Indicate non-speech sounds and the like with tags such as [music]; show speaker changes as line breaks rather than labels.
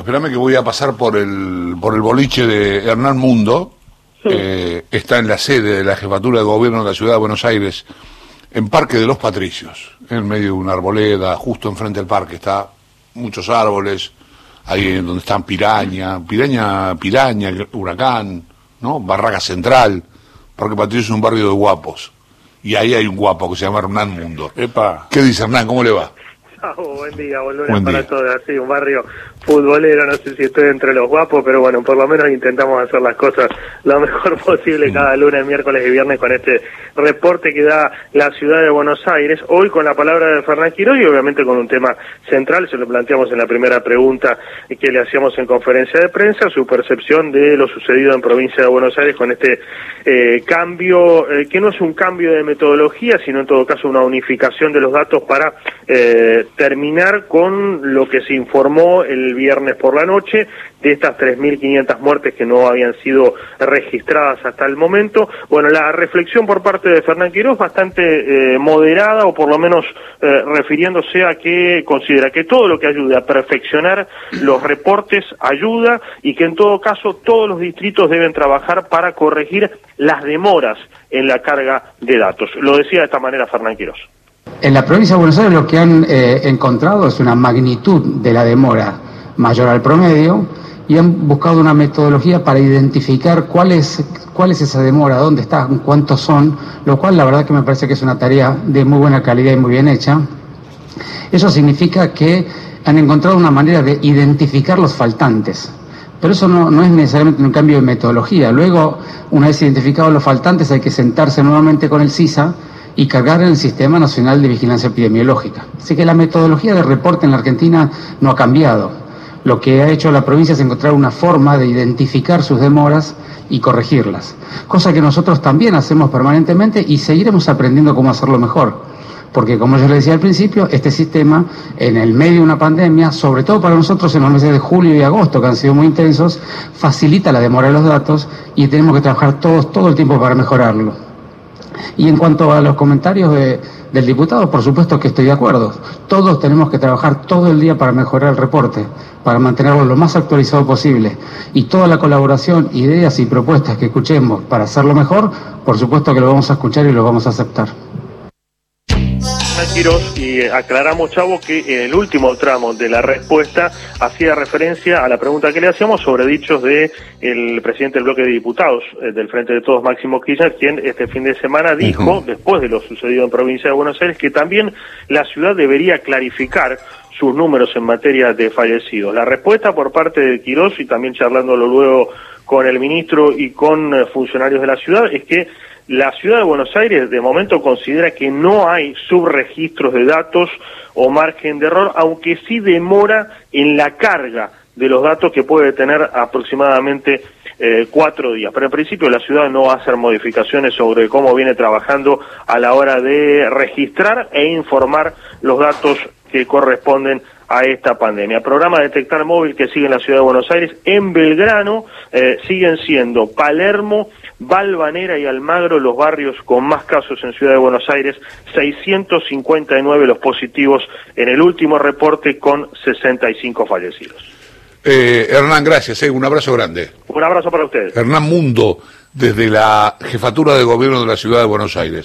Espérame que voy a pasar por el, por el boliche de Hernán Mundo. Eh, está en la sede de la jefatura de gobierno de la ciudad de Buenos Aires, en Parque de los Patricios, en medio de una arboleda, justo enfrente del parque. Está muchos árboles, ahí donde están piraña, piraña, piraña, huracán, ¿no? Barraca Central. Parque Patricios es un barrio de guapos. Y ahí hay un guapo que se llama Hernán Mundo.
Epa.
¿Qué dice Hernán? ¿Cómo le va? [laughs]
buen día, volver
Buen
para
día.
todos. Así, un barrio futbolero, no sé si estoy entre los guapos, pero bueno, por lo menos intentamos hacer las cosas lo mejor [laughs] posible cada lunes, miércoles y viernes con este reporte que da la ciudad de Buenos Aires. Hoy con la palabra de Fernán Quiró y obviamente con un tema central, se lo planteamos en la primera pregunta que le hacíamos en conferencia de prensa, su percepción de lo sucedido en provincia de Buenos Aires con este eh, cambio, eh, que no es un cambio de metodología, sino en todo caso una unificación de los datos para eh, terminar con lo que se informó el viernes por la noche de estas 3.500 muertes que no habían sido registradas hasta el momento. Bueno, la reflexión por parte de Fernán Quiroz bastante eh, moderada o por lo menos eh, refiriéndose a que considera que todo lo que ayude a perfeccionar [clears throat] los reportes ayuda y que en todo caso todos los distritos deben trabajar para corregir las demoras en la carga de datos. Lo decía de esta manera Fernán Quiroz.
En la provincia de Buenos Aires lo que han eh, encontrado es una magnitud de la demora mayor al promedio y han buscado una metodología para identificar cuál es, cuál es esa demora, dónde están, cuántos son, lo cual la verdad que me parece que es una tarea de muy buena calidad y muy bien hecha. Eso significa que han encontrado una manera de identificar los faltantes. Pero eso no, no es necesariamente un cambio de metodología. Luego, una vez identificados los faltantes, hay que sentarse nuevamente con el CISA y cargar en el Sistema Nacional de Vigilancia Epidemiológica. Así que la metodología de reporte en la Argentina no ha cambiado. Lo que ha hecho la provincia es encontrar una forma de identificar sus demoras y corregirlas. Cosa que nosotros también hacemos permanentemente y seguiremos aprendiendo cómo hacerlo mejor. Porque como yo le decía al principio, este sistema, en el medio de una pandemia, sobre todo para nosotros en los meses de julio y agosto, que han sido muy intensos, facilita la demora de los datos y tenemos que trabajar todos todo el tiempo para mejorarlo. Y en cuanto a los comentarios de- del diputado, por supuesto que estoy de acuerdo. Todos tenemos que trabajar todo el día para mejorar el reporte, para mantenerlo lo más actualizado posible. Y toda la colaboración, ideas y propuestas que escuchemos para hacerlo mejor, por supuesto que lo vamos a escuchar y lo vamos a aceptar.
Quirós, y aclaramos, Chavo, que en el último tramo de la respuesta hacía referencia a la pregunta que le hacíamos sobre dichos de el presidente del bloque de diputados eh, del Frente de Todos, Máximo Kirchner, quien este fin de semana dijo, después de lo sucedido en provincia de Buenos Aires, que también la ciudad debería clarificar sus números en materia de fallecidos. La respuesta por parte de Quirós, y también charlándolo luego con el ministro y con eh, funcionarios de la ciudad, es que la ciudad de Buenos Aires de momento considera que no hay subregistros de datos o margen de error, aunque sí demora en la carga de los datos que puede tener aproximadamente eh, cuatro días. Pero en principio la ciudad no va a hacer modificaciones sobre cómo viene trabajando a la hora de registrar e informar los datos que corresponden a esta pandemia. Programa Detectar Móvil que sigue en la ciudad de Buenos Aires. En Belgrano eh, siguen siendo Palermo, Valvanera y Almagro los barrios con más casos en Ciudad de Buenos Aires, 659 los positivos en el último reporte con 65 fallecidos.
Eh, Hernán, gracias. eh, un abrazo grande.
Un abrazo para ustedes.
Hernán Mundo, desde la jefatura de gobierno de la ciudad de Buenos Aires.